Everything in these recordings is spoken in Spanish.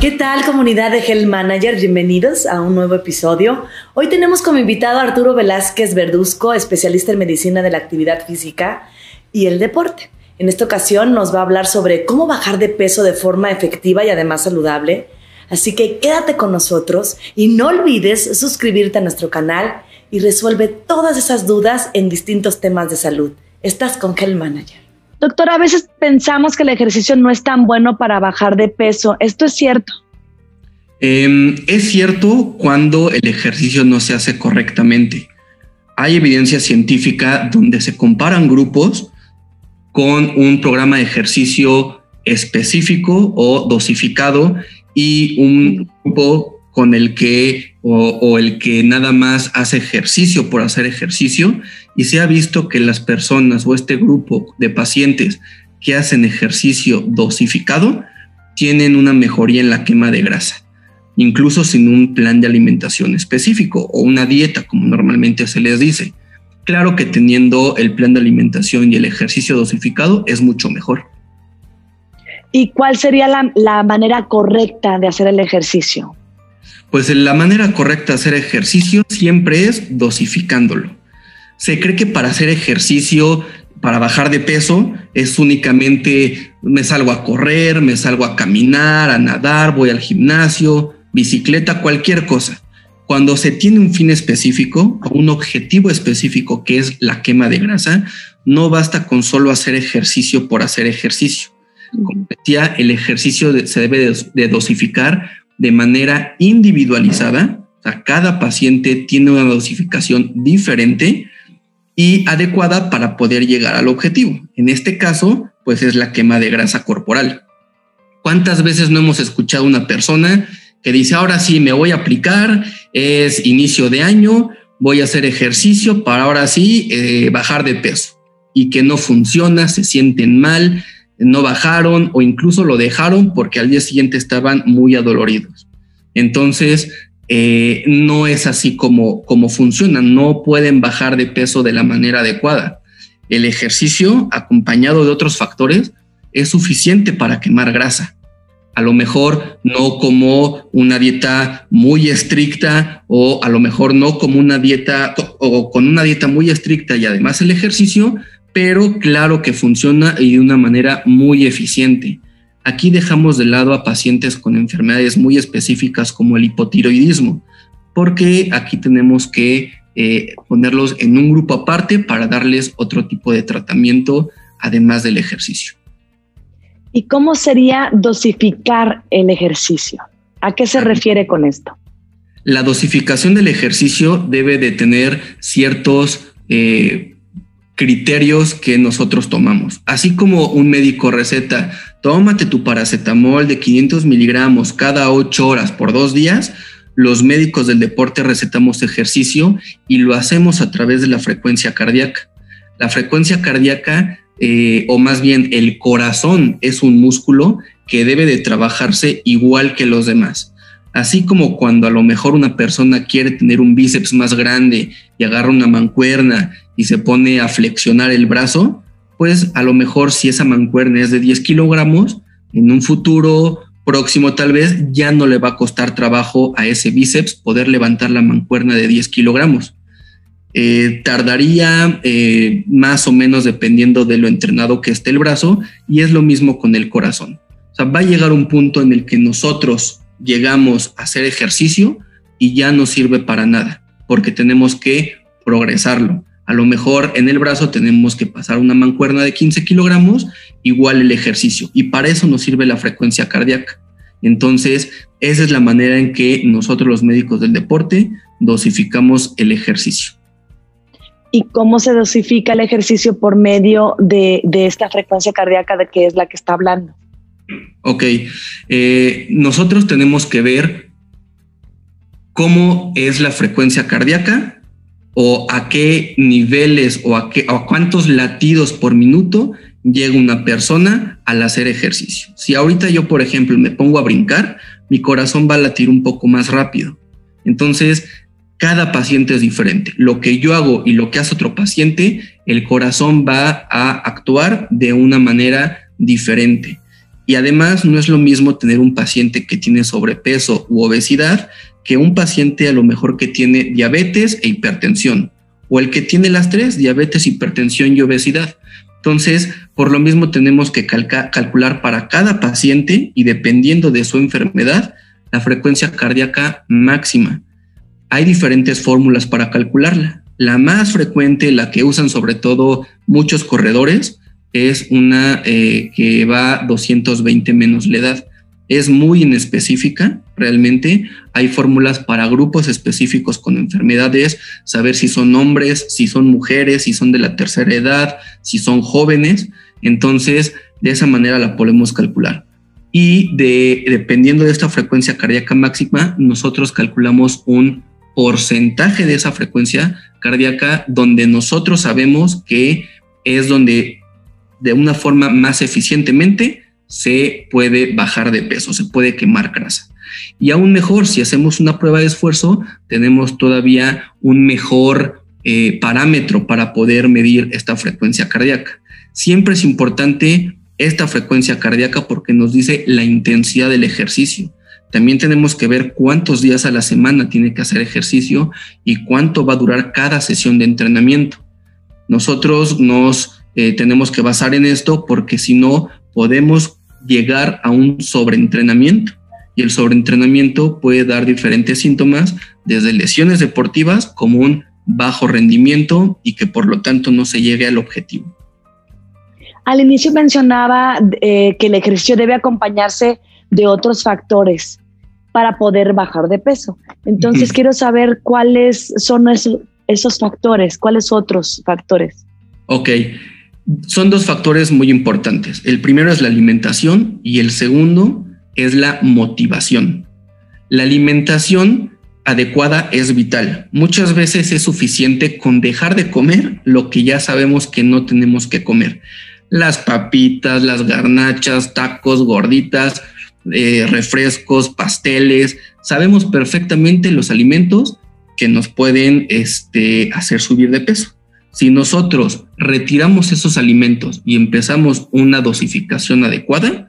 ¿Qué tal comunidad de Health Manager? Bienvenidos a un nuevo episodio. Hoy tenemos como invitado a Arturo Velázquez Verduzco, especialista en medicina de la actividad física y el deporte. En esta ocasión nos va a hablar sobre cómo bajar de peso de forma efectiva y además saludable. Así que quédate con nosotros y no olvides suscribirte a nuestro canal y resuelve todas esas dudas en distintos temas de salud. Estás con Health Manager. Doctor, a veces pensamos que el ejercicio no es tan bueno para bajar de peso. ¿Esto es cierto? Em, es cierto cuando el ejercicio no se hace correctamente. Hay evidencia científica donde se comparan grupos con un programa de ejercicio específico o dosificado y un grupo con el que o, el que nada más hace ejercicio por hacer ejercicio y se ha visto que las personas o este grupo de pacientes que hacen ejercicio dosificado tienen una mejoría en la quema de grasa, incluso sin un plan de alimentación específico o una dieta como normalmente se les dice. Claro que teniendo el plan de alimentación y el ejercicio dosificado es mucho mejor. ¿Y cuál sería la, la manera correcta de hacer el ejercicio? Pues la manera correcta de hacer ejercicio siempre es dosificándolo. Se cree que para hacer ejercicio, para bajar de peso, es únicamente me salgo a correr, me salgo a caminar, a nadar, voy al gimnasio, bicicleta, cualquier cosa. Cuando se tiene un fin específico, un objetivo específico que es la quema de grasa, no basta con solo hacer ejercicio por hacer ejercicio. Como decía, el ejercicio se debe de dosificar de manera individualizada. O sea, cada paciente tiene una dosificación diferente y adecuada para poder llegar al objetivo. En este caso, pues es la quema de grasa corporal. ¿Cuántas veces no hemos escuchado una persona que dice, ahora sí, me voy a aplicar, es inicio de año, voy a hacer ejercicio para ahora sí eh, bajar de peso y que no funciona, se sienten mal, no bajaron o incluso lo dejaron porque al día siguiente estaban muy adoloridos. Entonces, eh, no es así como, como funciona, no pueden bajar de peso de la manera adecuada. El ejercicio, acompañado de otros factores, es suficiente para quemar grasa. A lo mejor no como una dieta muy estricta o a lo mejor no como una dieta o con una dieta muy estricta y además el ejercicio, pero claro que funciona y de una manera muy eficiente. Aquí dejamos de lado a pacientes con enfermedades muy específicas como el hipotiroidismo, porque aquí tenemos que eh, ponerlos en un grupo aparte para darles otro tipo de tratamiento además del ejercicio. ¿Y cómo sería dosificar el ejercicio? ¿A qué se refiere con esto? La dosificación del ejercicio debe de tener ciertos eh, criterios que nosotros tomamos. Así como un médico receta, tómate tu paracetamol de 500 miligramos cada 8 horas por dos días, los médicos del deporte recetamos ejercicio y lo hacemos a través de la frecuencia cardíaca. La frecuencia cardíaca, eh, o más bien el corazón, es un músculo que debe de trabajarse igual que los demás. Así como cuando a lo mejor una persona quiere tener un bíceps más grande y agarra una mancuerna y se pone a flexionar el brazo, pues a lo mejor si esa mancuerna es de 10 kilogramos, en un futuro próximo tal vez ya no le va a costar trabajo a ese bíceps poder levantar la mancuerna de 10 kilogramos. Eh, tardaría eh, más o menos dependiendo de lo entrenado que esté el brazo y es lo mismo con el corazón. O sea, va a llegar un punto en el que nosotros llegamos a hacer ejercicio y ya no sirve para nada, porque tenemos que progresarlo. A lo mejor en el brazo tenemos que pasar una mancuerna de 15 kilogramos, igual el ejercicio, y para eso nos sirve la frecuencia cardíaca. Entonces, esa es la manera en que nosotros los médicos del deporte dosificamos el ejercicio. ¿Y cómo se dosifica el ejercicio por medio de, de esta frecuencia cardíaca de que es la que está hablando? Ok, eh, nosotros tenemos que ver cómo es la frecuencia cardíaca o a qué niveles o a, qué, a cuántos latidos por minuto llega una persona al hacer ejercicio. Si ahorita yo, por ejemplo, me pongo a brincar, mi corazón va a latir un poco más rápido. Entonces, cada paciente es diferente. Lo que yo hago y lo que hace otro paciente, el corazón va a actuar de una manera diferente. Y además no es lo mismo tener un paciente que tiene sobrepeso u obesidad que un paciente a lo mejor que tiene diabetes e hipertensión, o el que tiene las tres, diabetes, hipertensión y obesidad. Entonces, por lo mismo tenemos que calcular para cada paciente y dependiendo de su enfermedad, la frecuencia cardíaca máxima. Hay diferentes fórmulas para calcularla. La más frecuente, la que usan sobre todo muchos corredores, es una eh, que va 220 menos la edad es muy inespecífica realmente. Hay fórmulas para grupos específicos con enfermedades, saber si son hombres, si son mujeres, si son de la tercera edad, si son jóvenes. Entonces, de esa manera la podemos calcular. Y de, dependiendo de esta frecuencia cardíaca máxima, nosotros calculamos un porcentaje de esa frecuencia cardíaca donde nosotros sabemos que es donde de una forma más eficientemente se puede bajar de peso, se puede quemar grasa. Y aún mejor, si hacemos una prueba de esfuerzo, tenemos todavía un mejor eh, parámetro para poder medir esta frecuencia cardíaca. Siempre es importante esta frecuencia cardíaca porque nos dice la intensidad del ejercicio. También tenemos que ver cuántos días a la semana tiene que hacer ejercicio y cuánto va a durar cada sesión de entrenamiento. Nosotros nos eh, tenemos que basar en esto porque si no podemos llegar a un sobreentrenamiento. Y el sobreentrenamiento puede dar diferentes síntomas, desde lesiones deportivas como un bajo rendimiento y que por lo tanto no se llegue al objetivo. Al inicio mencionaba eh, que el ejercicio debe acompañarse de otros factores para poder bajar de peso. Entonces quiero saber cuáles son esos, esos factores, cuáles otros factores. Ok, son dos factores muy importantes. El primero es la alimentación y el segundo es la motivación. La alimentación adecuada es vital. Muchas veces es suficiente con dejar de comer lo que ya sabemos que no tenemos que comer. Las papitas, las garnachas, tacos, gorditas, eh, refrescos, pasteles. Sabemos perfectamente los alimentos que nos pueden este, hacer subir de peso. Si nosotros retiramos esos alimentos y empezamos una dosificación adecuada,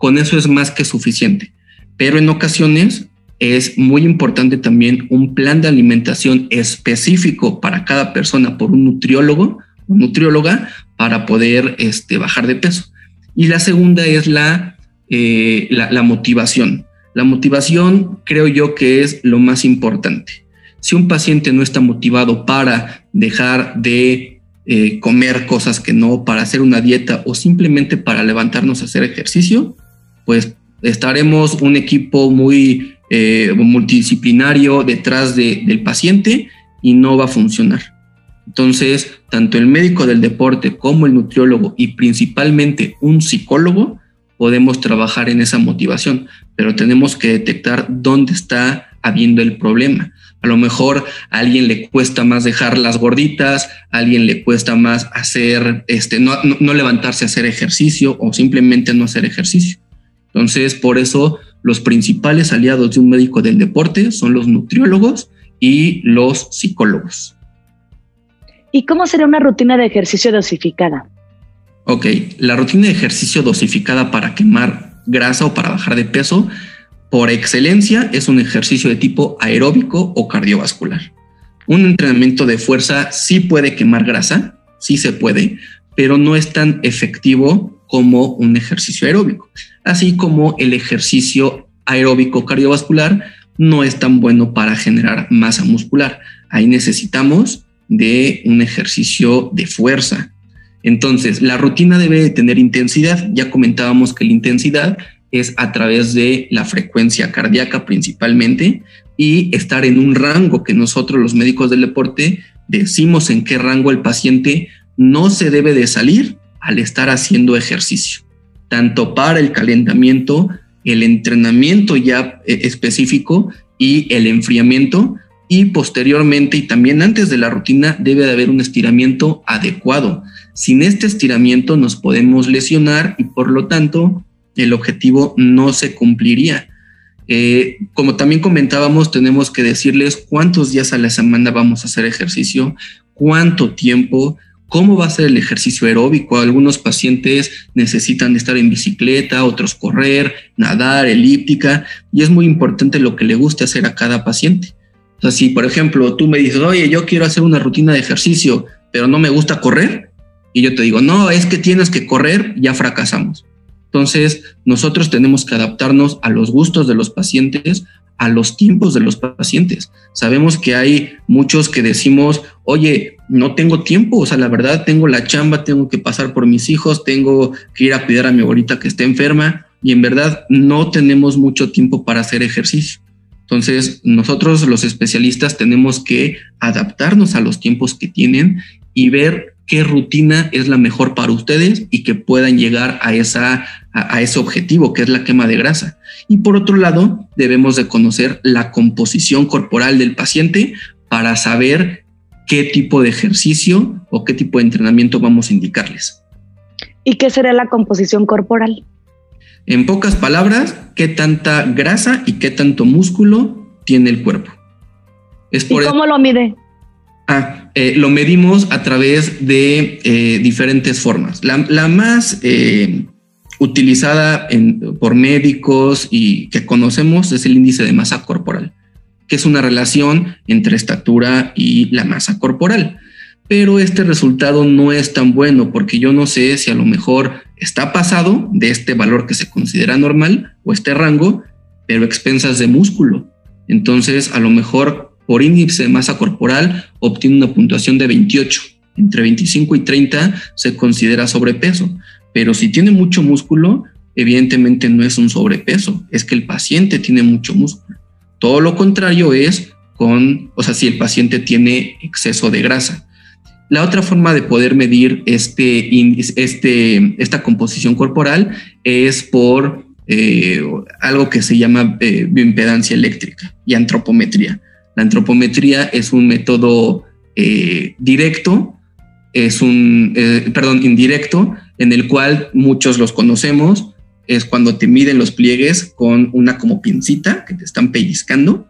con eso es más que suficiente. Pero en ocasiones es muy importante también un plan de alimentación específico para cada persona por un nutriólogo o nutrióloga para poder este, bajar de peso. Y la segunda es la, eh, la motivación. La motivación creo yo que es lo más importante. Si un paciente no está motivado para dejar de eh, comer cosas que no, para hacer una dieta o simplemente para levantarnos a hacer ejercicio, pues estaremos un equipo muy eh, multidisciplinario detrás del paciente y no va a funcionar. Entonces, tanto el médico del deporte como el nutriólogo y principalmente un psicólogo podemos trabajar en esa motivación, pero tenemos que detectar dónde está habiendo el problema. A lo mejor a alguien le cuesta más dejar las gorditas, a alguien le cuesta más hacer, este, no, no, levantarse a hacer ejercicio o simplemente no hacer ejercicio. Entonces, por eso los principales aliados de un médico del deporte son los nutriólogos y los psicólogos. ¿Y cómo será una rutina de ejercicio dosificada? Ok, la rutina de ejercicio dosificada para quemar grasa o para bajar de peso por excelencia es un ejercicio de tipo aeróbico o cardiovascular. Un entrenamiento de fuerza sí puede quemar grasa, sí se puede, pero no es tan efectivo como un ejercicio aeróbico. Así como el ejercicio aeróbico cardiovascular no es tan bueno para generar masa muscular. Ahí necesitamos de un ejercicio de fuerza. Entonces, la rutina debe tener intensidad. Ya comentábamos que la intensidad es a través de la frecuencia cardíaca principalmente y estar en un rango que nosotros los médicos del deporte decimos en qué rango el paciente no se debe de salir al estar haciendo ejercicio, tanto para el calentamiento, el entrenamiento ya eh, específico y el enfriamiento y posteriormente y también antes de la rutina debe de haber un estiramiento adecuado. Sin este estiramiento nos podemos lesionar y por lo tanto el objetivo no se cumpliría. Eh, como también comentábamos, tenemos que decirles cuántos días a la semana vamos a hacer ejercicio, cuánto tiempo, cómo va a ser el ejercicio aeróbico. Algunos pacientes necesitan estar en bicicleta, otros correr, nadar, elíptica, y es muy importante lo que le guste hacer a cada paciente. O sea, si por ejemplo tú me dices, oye, yo quiero hacer una rutina de ejercicio, pero no me gusta correr, y yo te digo, no, es que tienes que correr, ya fracasamos. Entonces, nosotros tenemos que adaptarnos a los gustos de los pacientes, a los tiempos de los pacientes. Sabemos que hay muchos que decimos, oye, no tengo tiempo, o sea, la verdad tengo la chamba, tengo que pasar por mis hijos, tengo que ir a cuidar a mi abuelita que está enferma y en verdad no tenemos mucho tiempo para hacer ejercicio. Entonces, nosotros los especialistas tenemos que adaptarnos a los tiempos que tienen y ver qué rutina es la mejor para ustedes y que puedan llegar a, esa, a, ese objetivo, que es la quema de grasa. Y por otro lado, debemos de conocer la composición corporal del paciente para saber qué tipo de ejercicio o qué tipo de entrenamiento vamos a indicarles. ¿Y qué será la composición corporal? En pocas palabras, qué tanta grasa y qué tanto músculo tiene el cuerpo. Es por ¿Y cómo lo mide? Ah, eh, lo medimos a través de eh, diferentes formas. La, más eh, utilizada por médicos y que conocemos es el índice de masa corporal, que es una relación entre estatura y la masa corporal. Pero este resultado no es tan bueno porque yo no sé si a lo mejor está pasado de este valor que se considera normal o este rango, pero expensas de músculo. Entonces, a lo mejor por índice de masa corporal obtiene una puntuación de 28. Entre 25 y 30 se considera sobrepeso, pero si tiene mucho músculo, evidentemente no es un sobrepeso, es que el paciente tiene mucho músculo. Todo lo contrario es con, o sea, si el paciente tiene exceso de grasa. La otra forma de poder medir este este, esta composición corporal es por eh, algo que se llama eh, bioimpedancia eléctrica y antropometría. La antropometría es un método eh, directo, es un, perdón, indirecto, en el cual muchos los conocemos, es cuando te miden los pliegues con una como pincita que te están pellizcando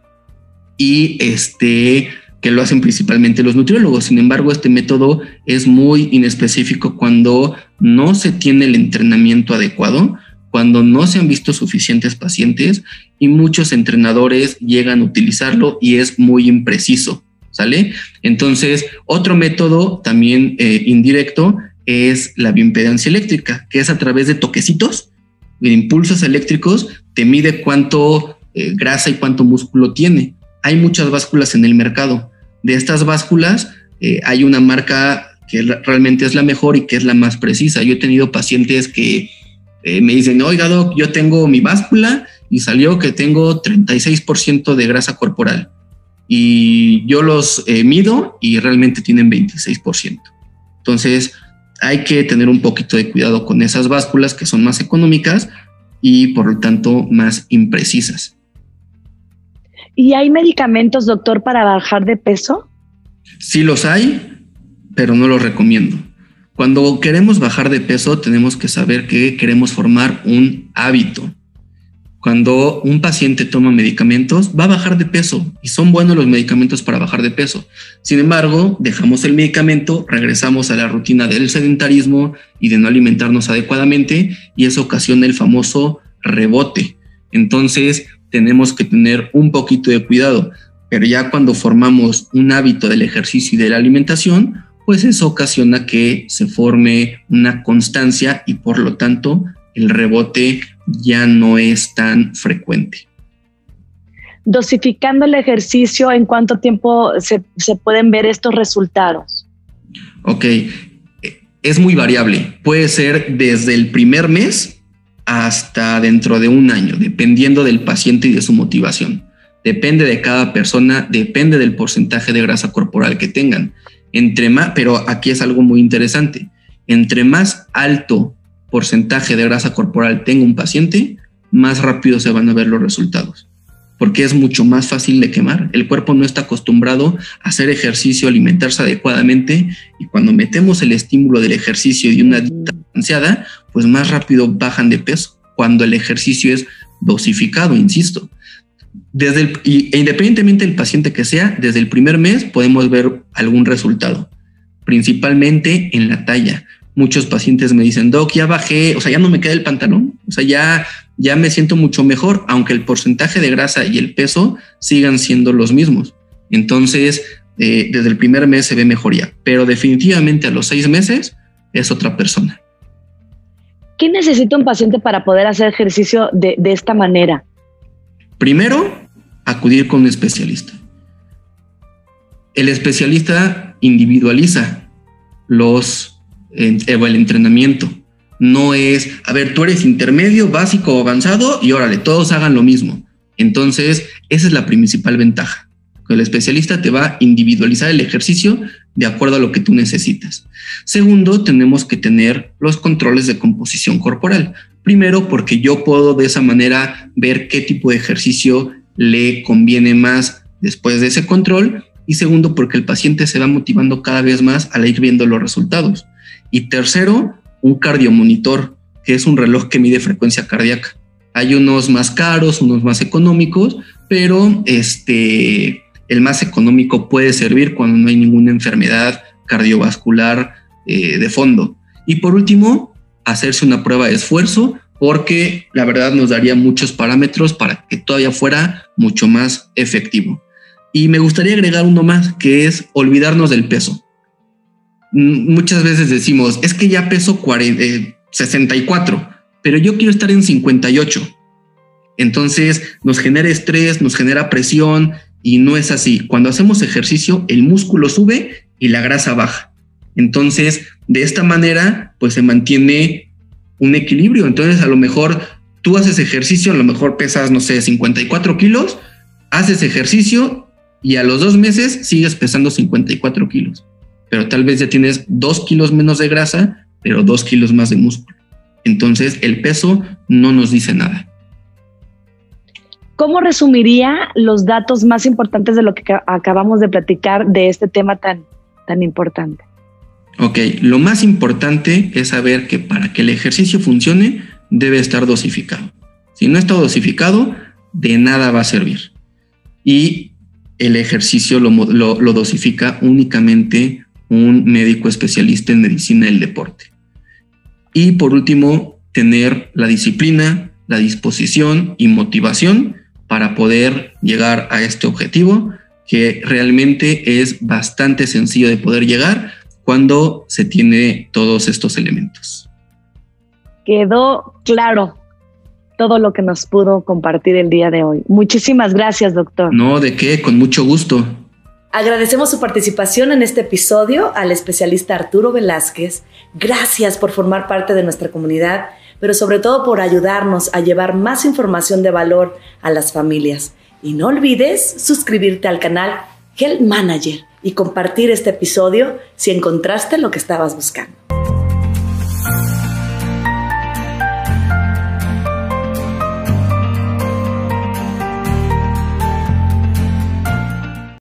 y este que lo hacen principalmente los nutriólogos. Sin embargo, este método es muy inespecífico cuando no se tiene el entrenamiento adecuado cuando no se han visto suficientes pacientes y muchos entrenadores llegan a utilizarlo y es muy impreciso, ¿sale? Entonces, otro método también eh, indirecto es la bioimpedancia eléctrica, que es a través de toquecitos, de impulsos eléctricos, te mide cuánto eh, grasa y cuánto músculo tiene. Hay muchas básculas en el mercado. De estas básculas, eh, hay una marca que realmente es la mejor y que es la más precisa. Yo he tenido pacientes que eh, me dicen, oiga, doc, yo tengo mi báscula y salió que tengo 36% de grasa corporal. Y yo los mido y realmente tienen 26%. Entonces, hay que tener un poquito de cuidado con esas básculas que son más económicas y por lo tanto más imprecisas. ¿Y hay medicamentos, doctor, para bajar de peso? Sí los hay, pero no los recomiendo. Cuando queremos bajar de peso, tenemos que saber que queremos formar un hábito. Cuando un paciente toma medicamentos, va a bajar de peso y son buenos los medicamentos para bajar de peso. Sin embargo, dejamos el medicamento, regresamos a la rutina del sedentarismo y de no alimentarnos adecuadamente y eso ocasiona el famoso rebote. Entonces, tenemos que tener un poquito de cuidado, pero ya cuando formamos un hábito del ejercicio y de la alimentación, pues eso ocasiona que se forme una constancia y por lo tanto el rebote ya no es tan frecuente. Dosificando el ejercicio, ¿en cuánto tiempo se, pueden ver estos resultados? Ok, es muy variable. Puede ser desde el primer mes hasta dentro de un año, dependiendo del paciente y de su motivación. Depende de cada persona, depende del porcentaje de grasa corporal que tengan. Entre más, pero aquí es algo muy interesante. Entre más alto porcentaje de grasa corporal tenga un paciente, más rápido se van a ver los resultados, porque es mucho más fácil de quemar. El cuerpo no está acostumbrado a hacer ejercicio, alimentarse adecuadamente, y cuando metemos el estímulo del ejercicio y una dieta balanceada, pues más rápido bajan de peso, cuando el ejercicio es dosificado, insisto. Desde el, e independientemente del paciente que sea, desde el primer mes podemos ver algún resultado. principalmente en la talla. Muchos pacientes me dicen, Doc, ya bajé, o sea, ya no me queda el pantalón, o sea, ya, ya me siento mucho mejor, aunque el porcentaje de grasa y el peso sigan siendo los mismos. Entonces, eh, desde el primer mes se ve mejoría, pero definitivamente a los seis meses es otra persona. ¿Qué necesita un paciente para poder hacer ejercicio de, de esta manera? Primero, acudir con un especialista. El especialista individualiza los, el entrenamiento. No es, a ver, tú eres intermedio, básico avanzado y órale, todos hagan lo mismo. Entonces, esa es la principal ventaja. El especialista te va a individualizar el ejercicio de acuerdo a lo que tú necesitas. Segundo, tenemos que tener los controles de composición corporal. Primero, porque yo puedo de esa manera ver qué tipo de ejercicio le conviene más después de ese control. Y segundo, porque el paciente se va motivando cada vez más al ir viendo los resultados. Y tercero, un cardiomonitor, que es un reloj que mide frecuencia cardíaca. Hay unos más caros, unos más económicos, pero este, el más económico puede servir cuando no hay ninguna enfermedad cardiovascular eh, de fondo. Y por último, hacerse una prueba de esfuerzo porque la verdad nos daría muchos parámetros para que todavía fuera mucho más efectivo. Y me gustaría agregar uno más, que es olvidarnos del peso. Muchas veces decimos, es que ya peso 64, eh, pero yo quiero estar en 58. Entonces nos genera estrés, nos genera presión y no es así. Cuando hacemos ejercicio, el músculo sube y la grasa baja. Entonces, de esta manera, pues se mantiene un equilibrio. Entonces, a lo mejor tú haces ejercicio, a lo mejor pesas, no sé, 54 kilos, haces ejercicio y a los dos meses sigues pesando 54 kilos. Pero tal vez ya tienes dos kilos menos de grasa, pero dos kilos más de músculo. Entonces, el peso no nos dice nada. ¿Cómo resumiría los datos más importantes de lo que acabamos de platicar de este tema tan, tan importante? Ok, lo más importante es saber que para que el ejercicio funcione debe estar dosificado. Si no está dosificado, de nada va a servir. Y el ejercicio lo, lo dosifica únicamente un médico especialista en medicina del deporte. Y por último, tener la disciplina, la disposición y motivación para poder llegar a este objetivo que realmente es bastante sencillo de poder llegar cuando se tiene todos estos elementos. Quedó claro todo lo que nos pudo compartir el día de hoy. Muchísimas gracias, doctor. No, de qué, con mucho gusto. Agradecemos su participación en este episodio al especialista Arturo Velázquez. Gracias por formar parte de nuestra comunidad, pero sobre todo por ayudarnos a llevar más información de valor a las familias. Y no olvides suscribirte al canal Health Manager y compartir este episodio si encontraste lo que estabas buscando.